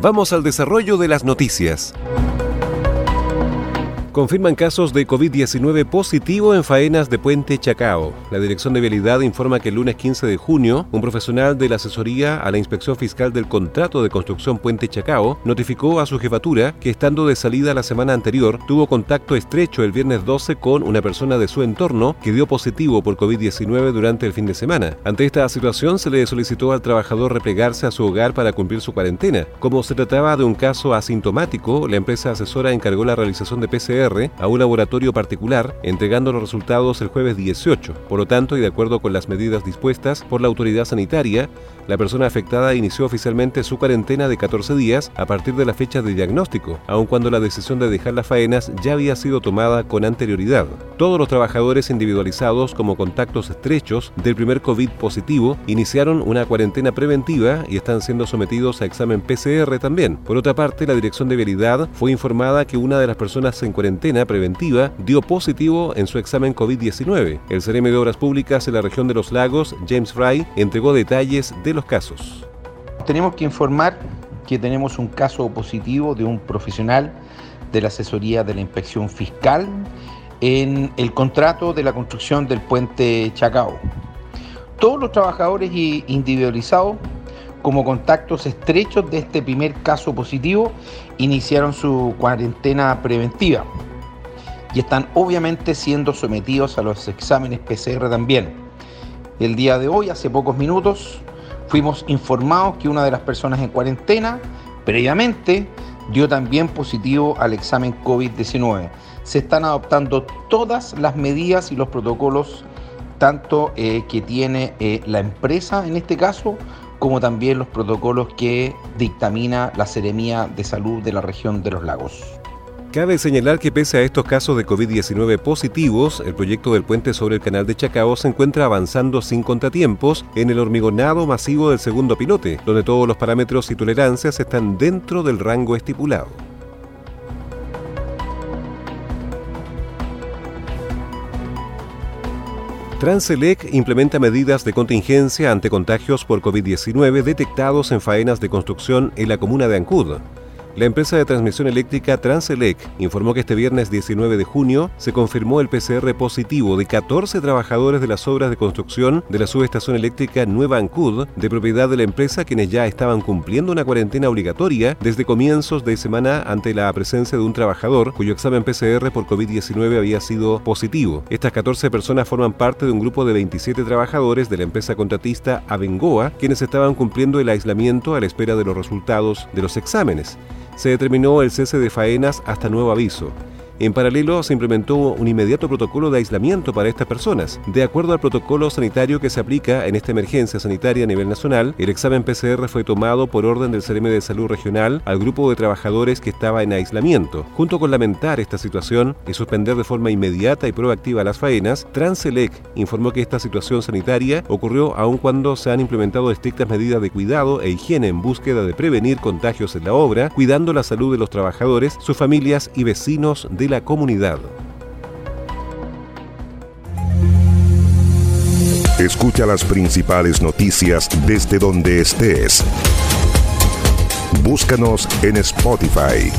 Vamos al desarrollo de las noticias confirman casos de COVID-19 positivo en faenas de Puente Chacao. La Dirección de Vialidad informa que el lunes 15 de junio, un profesional de la asesoría a la Inspección Fiscal del Contrato de Construcción Puente Chacao notificó a su jefatura que estando de salida la semana anterior, tuvo contacto estrecho el viernes 12 con una persona de su entorno que dio positivo por COVID-19 durante el fin de semana. Ante esta situación se le solicitó al trabajador replegarse a su hogar para cumplir su cuarentena. Como se trataba de un caso asintomático, la empresa asesora encargó la realización de PCR a un laboratorio particular, entregando los resultados el jueves 18. Por lo tanto, y de acuerdo con las medidas dispuestas por la autoridad sanitaria, la persona afectada inició oficialmente su cuarentena de 14 días a partir de la fecha de diagnóstico, aun cuando la decisión de dejar las faenas ya había sido tomada con anterioridad. Todos los trabajadores individualizados como contactos estrechos del primer COVID positivo iniciaron una cuarentena preventiva y están siendo sometidos a examen PCR también. Por otra parte, la Dirección de Vialidad fue informada que una de las personas en cuarentena preventiva dio positivo en su examen COVID-19. El CRM de Obras Públicas en la región de los lagos, James Fry, entregó detalles de los casos. Tenemos que informar que tenemos un caso positivo de un profesional de la asesoría de la inspección fiscal en el contrato de la construcción del puente Chacao. Todos los trabajadores individualizados como contactos estrechos de este primer caso positivo iniciaron su cuarentena preventiva y están obviamente siendo sometidos a los exámenes PCR también. El día de hoy, hace pocos minutos, fuimos informados que una de las personas en cuarentena previamente dio también positivo al examen COVID-19. Se están adoptando todas las medidas y los protocolos, tanto eh, que tiene eh, la empresa en este caso, como también los protocolos que dictamina la Seremía de Salud de la región de los lagos. Cabe señalar que pese a estos casos de COVID-19 positivos, el proyecto del puente sobre el canal de Chacao se encuentra avanzando sin contratiempos en el hormigonado masivo del segundo pilote, donde todos los parámetros y tolerancias están dentro del rango estipulado. Transelec implementa medidas de contingencia ante contagios por COVID-19 detectados en faenas de construcción en la comuna de Ancud. La empresa de transmisión eléctrica Transelec informó que este viernes 19 de junio se confirmó el PCR positivo de 14 trabajadores de las obras de construcción de la subestación eléctrica Nueva Ancud, de propiedad de la empresa, quienes ya estaban cumpliendo una cuarentena obligatoria desde comienzos de semana ante la presencia de un trabajador cuyo examen PCR por COVID-19 había sido positivo. Estas 14 personas forman parte de un grupo de 27 trabajadores de la empresa contratista Abengoa, quienes estaban cumpliendo el aislamiento a la espera de los resultados de los exámenes se determinó el cese de faenas hasta nuevo aviso. En paralelo, se implementó un inmediato protocolo de aislamiento para estas personas. De acuerdo al protocolo sanitario que se aplica en esta emergencia sanitaria a nivel nacional, el examen PCR fue tomado por orden del CRM de Salud Regional al grupo de trabajadores que estaba en aislamiento. Junto con lamentar esta situación y suspender de forma inmediata y proactiva las faenas, Transelec informó que esta situación sanitaria ocurrió aun cuando se han implementado estrictas medidas de cuidado e higiene en búsqueda de prevenir contagios en la obra, cuidando la salud de los trabajadores, sus familias y vecinos de la comunidad. Escucha las principales noticias desde donde estés. Búscanos en Spotify.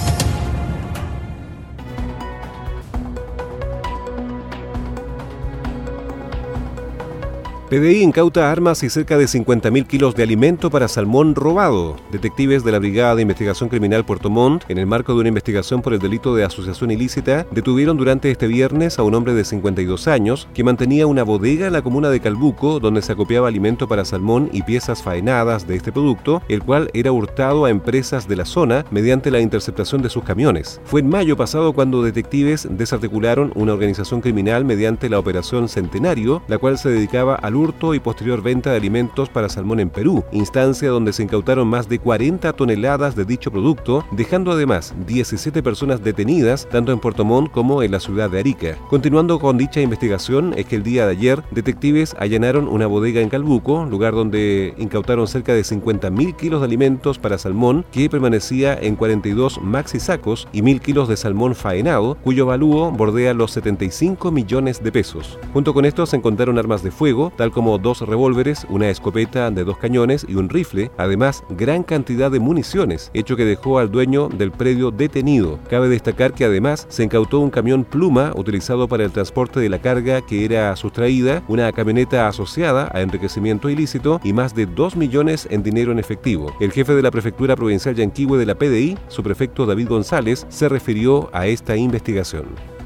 PDI incauta armas y cerca de 50.000 kilos de alimento para salmón robado. Detectives de la Brigada de Investigación Criminal Puerto Montt, en el marco de una investigación por el delito de asociación ilícita, detuvieron durante este viernes a un hombre de 52 años que mantenía una bodega en la comuna de Calbuco donde se acopiaba alimento para salmón y piezas faenadas de este producto, el cual era hurtado a empresas de la zona mediante la interceptación de sus camiones. Fue en mayo pasado cuando detectives desarticularon una organización criminal mediante la Operación Centenario, la cual se dedicaba al hurto y posterior venta de alimentos para salmón en Perú, instancia donde se incautaron más de 40 toneladas de dicho producto, dejando además 17 personas detenidas tanto en Puerto Montt como en la ciudad de Arica. Continuando con dicha investigación, es que el día de ayer detectives allanaron una bodega en Calbuco, lugar donde incautaron cerca de 50.000 kilos de alimentos para salmón que permanecía en 42 maxi sacos y 1.000 kilos de salmón faenado, cuyo valúo bordea los 75 millones de pesos. Junto con esto se encontraron armas de fuego, tal como dos revólveres, una escopeta de dos cañones y un rifle, además gran cantidad de municiones, hecho que dejó al dueño del predio detenido. Cabe destacar que además se incautó un camión pluma utilizado para el transporte de la carga que era sustraída, una camioneta asociada a enriquecimiento ilícito y más de 2 millones en dinero en efectivo. El jefe de la Prefectura Provincial Yanquihue de la PDI, su prefecto David González, se refirió a esta investigación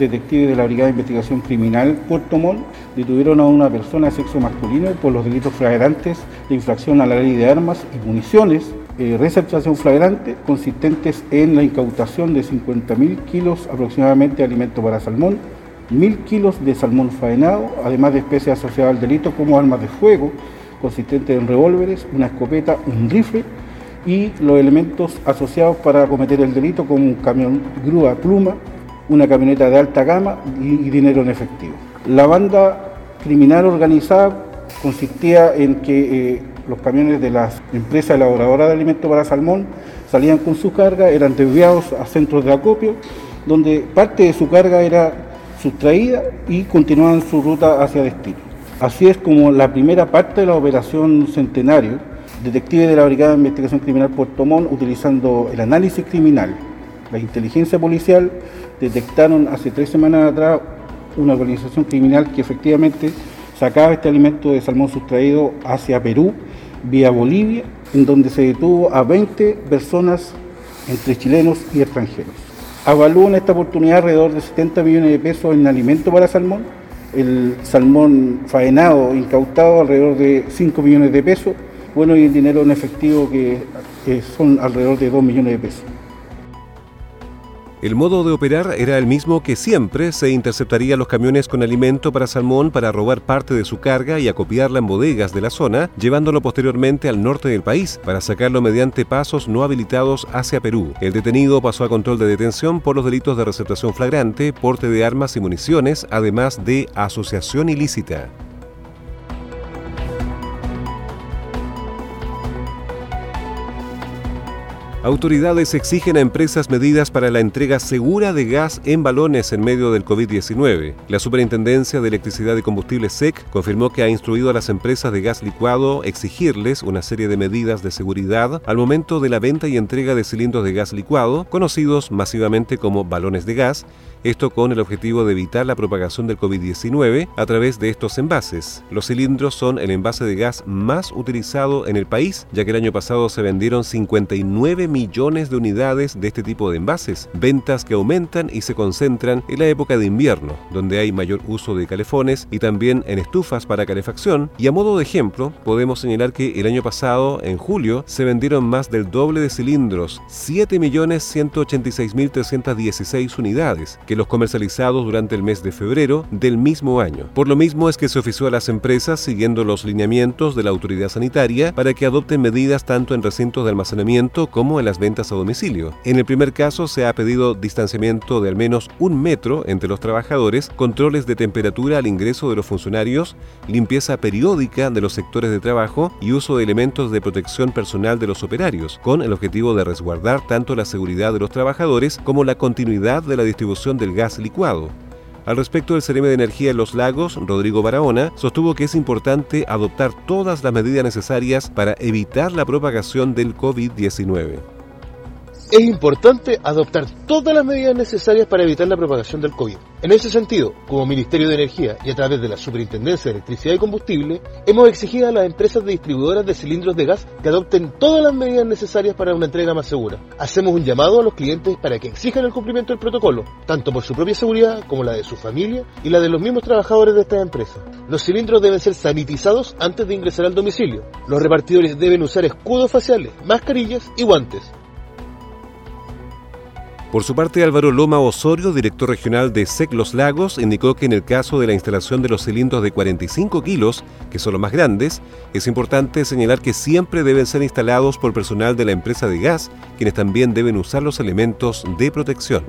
detectives de la Brigada de Investigación Criminal Puerto Montt detuvieron a una persona de sexo masculino por los delitos flagrantes de infracción a la ley de armas y municiones, eh, receptación flagrante, consistentes en la incautación de 50.000 kilos aproximadamente de alimento para salmón, 1.000 kilos de salmón faenado, además de especies asociadas al delito como armas de fuego, consistentes en revólveres, una escopeta, un rifle y los elementos asociados para cometer el delito como un camión grúa pluma, una camioneta de alta gama y, dinero en efectivo. La banda criminal organizada consistía en que eh, los camiones de las empresas elaboradoras de alimentos para salmón salían con su carga, eran desviados a centros de acopio, donde parte de su carga era sustraída y continuaban su ruta hacia destino. Así es como la primera parte de la operación Centenario, detectives de la Brigada de Investigación Criminal Puerto Montt, utilizando el análisis criminal, la inteligencia policial, detectaron hace tres semanas atrás una organización criminal que efectivamente sacaba este alimento de salmón sustraído hacia Perú, vía Bolivia, en donde se detuvo a 20 personas entre chilenos y extranjeros. Avalúa en esta oportunidad alrededor de 70 millones de pesos en alimento para salmón, el salmón faenado, incautado alrededor de 5 millones de pesos, bueno, y el dinero en efectivo que son alrededor de 2 millones de pesos. El modo de operar era el mismo que siempre, se interceptaría los camiones con alimento para salmón para robar parte de su carga y acopiarla en bodegas de la zona, llevándolo posteriormente al norte del país para sacarlo mediante pasos no habilitados hacia Perú. El detenido pasó a control de detención por los delitos de receptación flagrante, porte de armas y municiones, además de asociación ilícita. Autoridades exigen a empresas medidas para la entrega segura de gas en balones en medio del COVID-19. La Superintendencia de Electricidad y Combustible SEC confirmó que ha instruido a las empresas de gas licuado exigirles una serie de medidas de seguridad al momento de la venta y entrega de cilindros de gas licuado, conocidos masivamente como balones de gas, esto con el objetivo de evitar la propagación del COVID-19 a través de estos envases. Los cilindros son el envase de gas más utilizado en el país, ya que el año pasado se vendieron 59 millones de unidades de este tipo de envases, ventas que aumentan y se concentran en la época de invierno, donde hay mayor uso de calefones y también en estufas para calefacción. Y a modo de ejemplo, podemos señalar que el año pasado, en julio, se vendieron más del doble de cilindros, 7.186.316 unidades, que los comercializados durante el mes de febrero del mismo año. Por lo mismo es que se ofició a las empresas siguiendo los lineamientos de la autoridad sanitaria para que adopten medidas tanto en recintos de almacenamiento como en las ventas a domicilio. En el primer caso se ha pedido distanciamiento de al menos un metro entre los trabajadores, controles de temperatura al ingreso de los funcionarios, limpieza periódica de los sectores de trabajo y uso de elementos de protección personal de los operarios, con el objetivo de resguardar tanto la seguridad de los trabajadores como la continuidad de la distribución del gas licuado. Al respecto, el CRM de Energía en los Lagos, Rodrigo Barahona, sostuvo que es importante adoptar todas las medidas necesarias para evitar la propagación del COVID-19. Es importante adoptar todas las medidas necesarias para evitar la propagación del COVID. En ese sentido, como Ministerio de Energía y a través de la Superintendencia de Electricidad y Combustible, hemos exigido a las empresas de distribuidoras de cilindros de gas que adopten todas las medidas necesarias para una entrega más segura. Hacemos un llamado a los clientes para que exijan el cumplimiento del protocolo, tanto por su propia seguridad como la de su familia y la de los mismos trabajadores de estas empresas. Los cilindros deben ser sanitizados antes de ingresar al domicilio. Los repartidores deben usar escudos faciales, mascarillas y guantes. Por su parte, Álvaro Loma Osorio, director regional de SEC Los Lagos, indicó que en el caso de la instalación de los cilindros de 45 kilos, que son los más grandes, es importante señalar que siempre deben ser instalados por personal de la empresa de gas, quienes también deben usar los elementos de protección.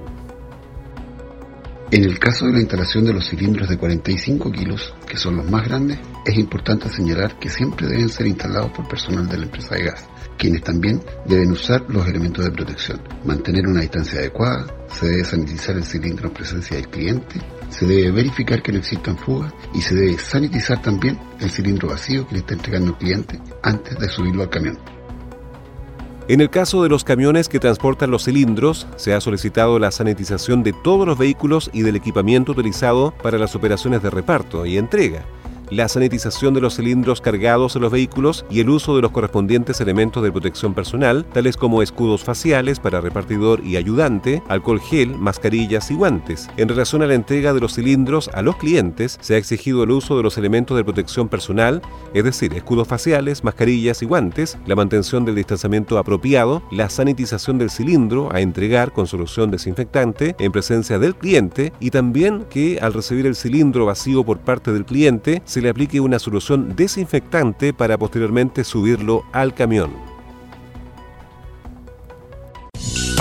En el caso de la instalación de los cilindros de 45 kilos, que son los más grandes, es importante señalar que siempre deben ser instalados por personal de la empresa de gas, quienes también deben usar los elementos de protección, mantener una distancia adecuada, se debe sanitizar el cilindro en presencia del cliente, se debe verificar que no existan fugas y se debe sanitizar también el cilindro vacío que le está entregando el cliente antes de subirlo al camión. En el caso de los camiones que transportan los cilindros, se ha solicitado la sanitización de todos los vehículos y del equipamiento utilizado para las operaciones de reparto y entrega la sanitización de los cilindros cargados en los vehículos y el uso de los correspondientes elementos de protección personal, tales como escudos faciales para repartidor y ayudante, alcohol gel, mascarillas y guantes. En relación a la entrega de los cilindros a los clientes, se ha exigido el uso de los elementos de protección personal, es decir, escudos faciales, mascarillas y guantes, la mantención del distanciamiento apropiado, la sanitización del cilindro a entregar con solución desinfectante en presencia del cliente y también que al recibir el cilindro vacío por parte del cliente se le aplique una solución desinfectante para posteriormente subirlo al camión.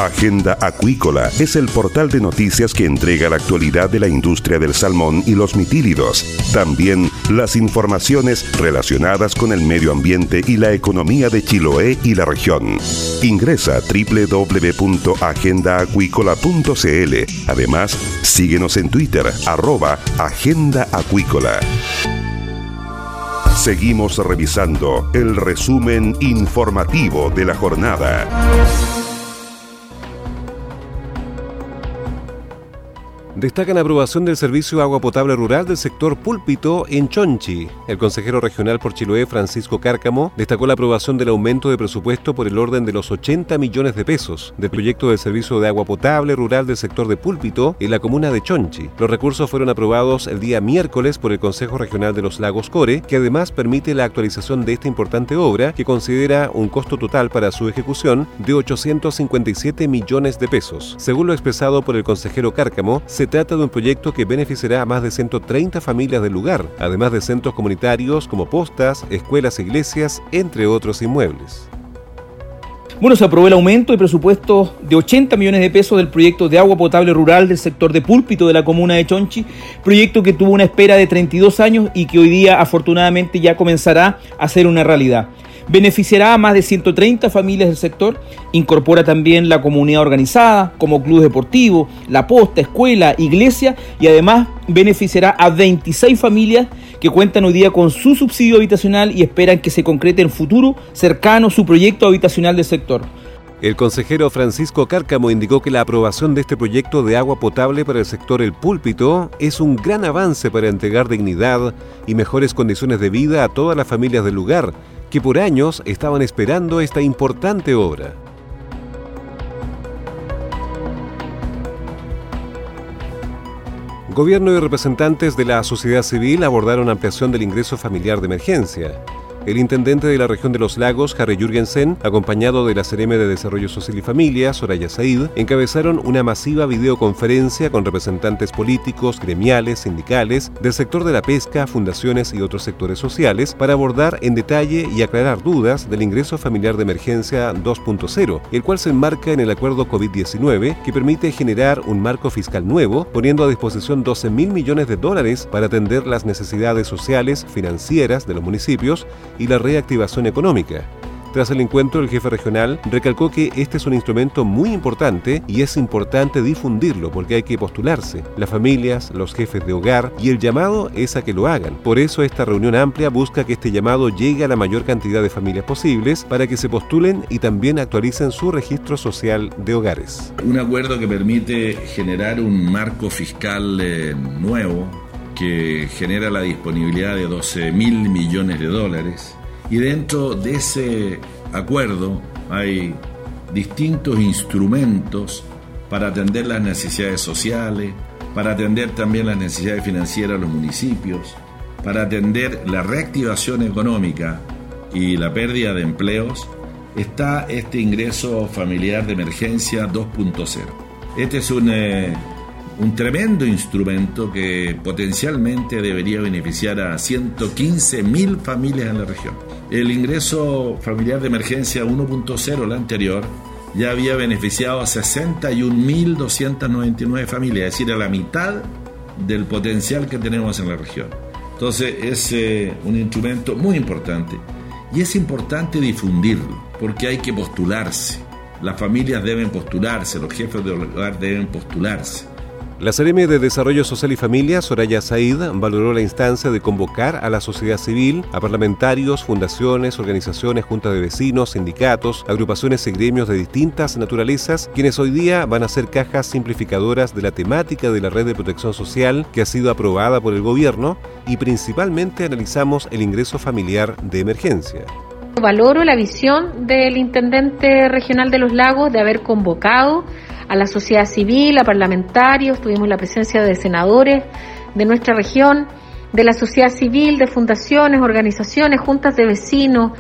Agenda Acuícola es el portal de noticias que entrega la actualidad de la industria del salmón y los mitílidos. También las informaciones relacionadas con el medio ambiente y la economía de Chiloé y la región. Ingresa www.agendaacuícola.cl. Además, síguenos en Twitter, arroba Agenda Acuícola. Seguimos revisando el resumen informativo de la jornada. Destacan aprobación del servicio agua potable rural del sector Púlpito en Chonchi. El consejero regional por Chiloé, Francisco Cárcamo, destacó la aprobación del aumento de presupuesto por el orden de los 80 millones de pesos del proyecto del servicio de agua potable rural del sector de Púlpito en la comuna de Chonchi. Los recursos fueron aprobados el día miércoles por el Consejo Regional de los Lagos Core, que además permite la actualización de esta importante obra, que considera un costo total para su ejecución de 857 millones de pesos. Según lo expresado por el consejero Cárcamo, se trata de un proyecto que beneficiará a más de 130 familias del lugar, además de centros comunitarios como postas, escuelas e iglesias, entre otros inmuebles. Bueno, se aprobó el aumento de presupuesto de 80 millones de pesos del proyecto de agua potable rural del sector de Púlpito de la comuna de Chonchi, proyecto que tuvo una espera de 32 años y que hoy día afortunadamente ya comenzará a ser una realidad beneficiará a más de 130 familias del sector, incorpora también la comunidad organizada, como club deportivo, la posta, escuela, iglesia, y además beneficiará a 26 familias que cuentan hoy día con su subsidio habitacional y esperan que se concrete en futuro cercano su proyecto habitacional del sector. El consejero Francisco Cárcamo indicó que la aprobación de este proyecto de agua potable para el sector El Púlpito es un gran avance para entregar dignidad y mejores condiciones de vida a todas las familias del lugar que por años estaban esperando esta importante obra. Gobierno y representantes de la sociedad civil abordaron ampliación del ingreso familiar de emergencia. El intendente de la región de los lagos, Harry Jürgensen, acompañado de la CRM de Desarrollo Social y Familia, Soraya Said, encabezaron una masiva videoconferencia con representantes políticos, gremiales, sindicales, del sector de la pesca, fundaciones y otros sectores sociales para abordar en detalle y aclarar dudas del ingreso familiar de emergencia 2.0, el cual se enmarca en el acuerdo COVID-19 que permite generar un marco fiscal nuevo, poniendo a disposición 12 mil millones de dólares para atender las necesidades sociales, financieras de los municipios y la reactivación económica. Tras el encuentro, el jefe regional recalcó que este es un instrumento muy importante y es importante difundirlo porque hay que postularse, las familias, los jefes de hogar y el llamado es a que lo hagan. Por eso esta reunión amplia busca que este llamado llegue a la mayor cantidad de familias posibles para que se postulen y también actualicen su registro social de hogares. Un acuerdo que permite generar un marco fiscal eh, nuevo que genera la disponibilidad de 12 mil millones de dólares y dentro de ese acuerdo hay distintos instrumentos para atender las necesidades sociales, para atender también las necesidades financieras de los municipios, para atender la reactivación económica y la pérdida de empleos, está este ingreso familiar de emergencia 2.0. Este es un, eh, un tremendo instrumento que potencialmente debería beneficiar a 115 mil familias en la región. El ingreso familiar de emergencia 1.0, la anterior, ya había beneficiado a 61.299 familias, es decir, a la mitad del potencial que tenemos en la región. Entonces es eh, un instrumento muy importante y es importante difundirlo porque hay que postularse. Las familias deben postularse, los jefes de hogar deben postularse. La CRM de Desarrollo Social y Familia, Soraya Said, valoró la instancia de convocar a la sociedad civil, a parlamentarios, fundaciones, organizaciones, juntas de vecinos, sindicatos, agrupaciones y gremios de distintas naturalezas, quienes hoy día van a ser cajas simplificadoras de la temática de la red de protección social que ha sido aprobada por el gobierno y principalmente analizamos el ingreso familiar de emergencia. Valoro la visión del intendente regional de los lagos de haber convocado a la sociedad civil, a parlamentarios, tuvimos la presencia de senadores de nuestra región, de la sociedad civil, de fundaciones, organizaciones, juntas de vecinos,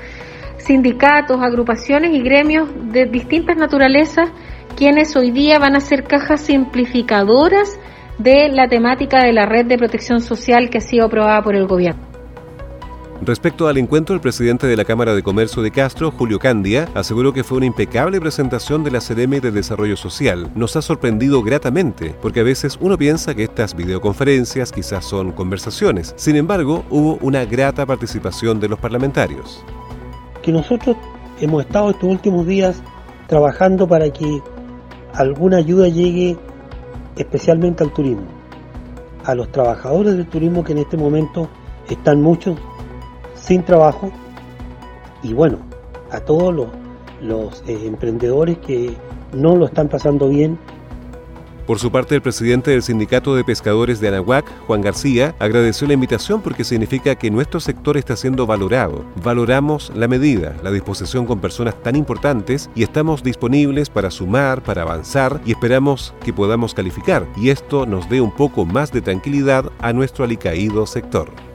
sindicatos, agrupaciones y gremios de distintas naturalezas, quienes hoy día van a ser cajas simplificadoras de la temática de la red de protección social que ha sido aprobada por el gobierno. Respecto al encuentro, el presidente de la Cámara de Comercio de Castro, Julio Candia, aseguró que fue una impecable presentación de la CDM de Desarrollo Social. Nos ha sorprendido gratamente, porque a veces uno piensa que estas videoconferencias quizás son conversaciones. Sin embargo, hubo una grata participación de los parlamentarios. Que nosotros hemos estado estos últimos días trabajando para que alguna ayuda llegue especialmente al turismo, a los trabajadores del turismo que en este momento están muchos sin trabajo y bueno, a todos los, eh, emprendedores que no lo están pasando bien. Por su parte, el presidente del Sindicato de Pescadores de Anahuac, Juan García, agradeció la invitación porque significa que nuestro sector está siendo valorado. Valoramos la medida, la disposición con personas tan importantes y estamos disponibles para sumar, para avanzar y esperamos que podamos calificar y esto nos dé un poco más de tranquilidad a nuestro alicaído sector.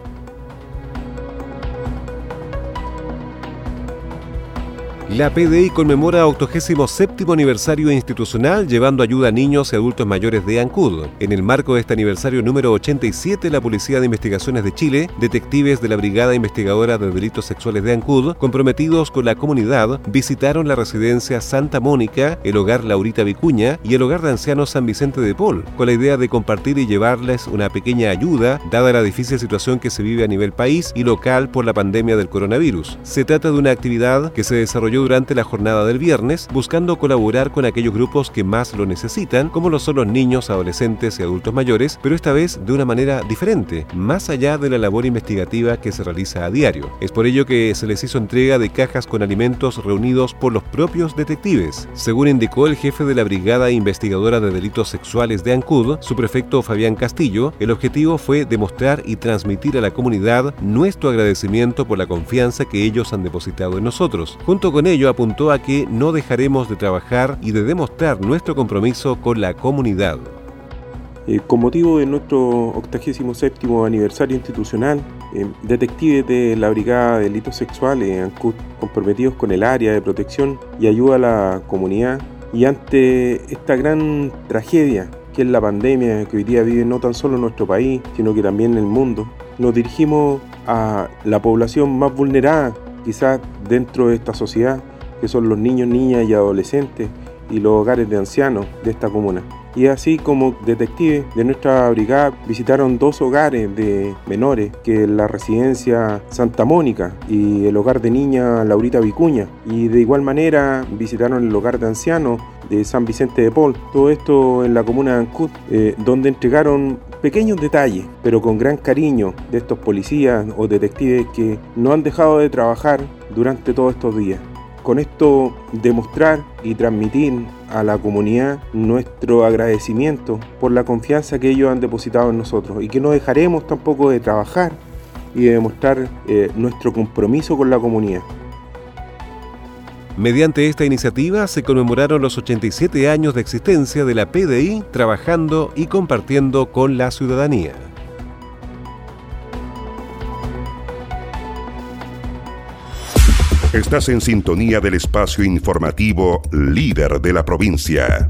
La PDI conmemora 87 aniversario institucional llevando ayuda a niños y adultos mayores de Ancud. En el marco de este aniversario número 87, la Policía de Investigaciones de Chile, detectives de la Brigada Investigadora de Delitos Sexuales de Ancud, comprometidos con la comunidad, visitaron la residencia Santa Mónica, el hogar Laurita Vicuña y el hogar de ancianos San Vicente de Paul, con la idea de compartir y llevarles una pequeña ayuda dada la difícil situación que se vive a nivel país y local por la pandemia del coronavirus. Se trata de una actividad que se desarrolló durante la jornada del viernes, buscando colaborar con aquellos grupos que más lo necesitan, como lo son los niños, adolescentes y adultos mayores, pero esta vez de una manera diferente, más allá de la labor investigativa que se realiza a diario. Es por ello que se les hizo entrega de cajas con alimentos reunidos por los propios detectives. Según indicó el jefe de la Brigada Investigadora de Delitos Sexuales de Ancud, su prefecto Fabián Castillo, el objetivo fue demostrar y transmitir a la comunidad nuestro agradecimiento por la confianza que ellos han depositado en nosotros. Junto con ello apuntó a que no dejaremos de trabajar y de demostrar nuestro compromiso con la comunidad. Eh, con motivo de nuestro 87 aniversario institucional, eh, detectives de la Brigada de Delitos Sexuales comprometidos con el área de protección y ayuda a la comunidad y ante esta gran tragedia que es la pandemia que hoy día vive no tan solo nuestro país, sino que también el mundo, nos dirigimos a la población más vulnerada quizás dentro de esta sociedad, que son los niños, niñas y adolescentes y los hogares de ancianos de esta comuna. Y así como detectives de nuestra brigada visitaron dos hogares de menores, que la residencia Santa Mónica y el hogar de niña Laurita Vicuña. Y de igual manera visitaron el hogar de ancianos de San Vicente de Paul. Todo esto en la comuna de Ancud, eh, donde entregaron pequeños detalles, pero con gran cariño de estos policías o detectives que no han dejado de trabajar durante todos estos días. Con esto demostrar y transmitir a la comunidad nuestro agradecimiento por la confianza que ellos han depositado en nosotros y que no dejaremos tampoco de trabajar y de demostrar eh, nuestro compromiso con la comunidad. Mediante esta iniciativa se conmemoraron los 87 años de existencia de la PDI trabajando y compartiendo con la ciudadanía. Estás en sintonía del espacio informativo líder de la provincia.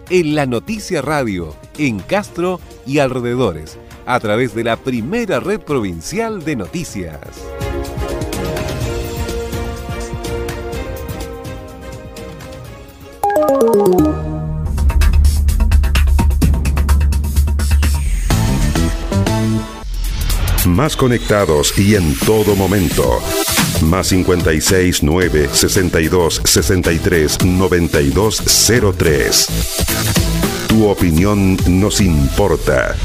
en La Noticia Radio en Castro y alrededores a través de la primera red provincial de noticias. Más conectados y en todo momento. Más 56 9 62 63 92 03. Tu opinión nos importa.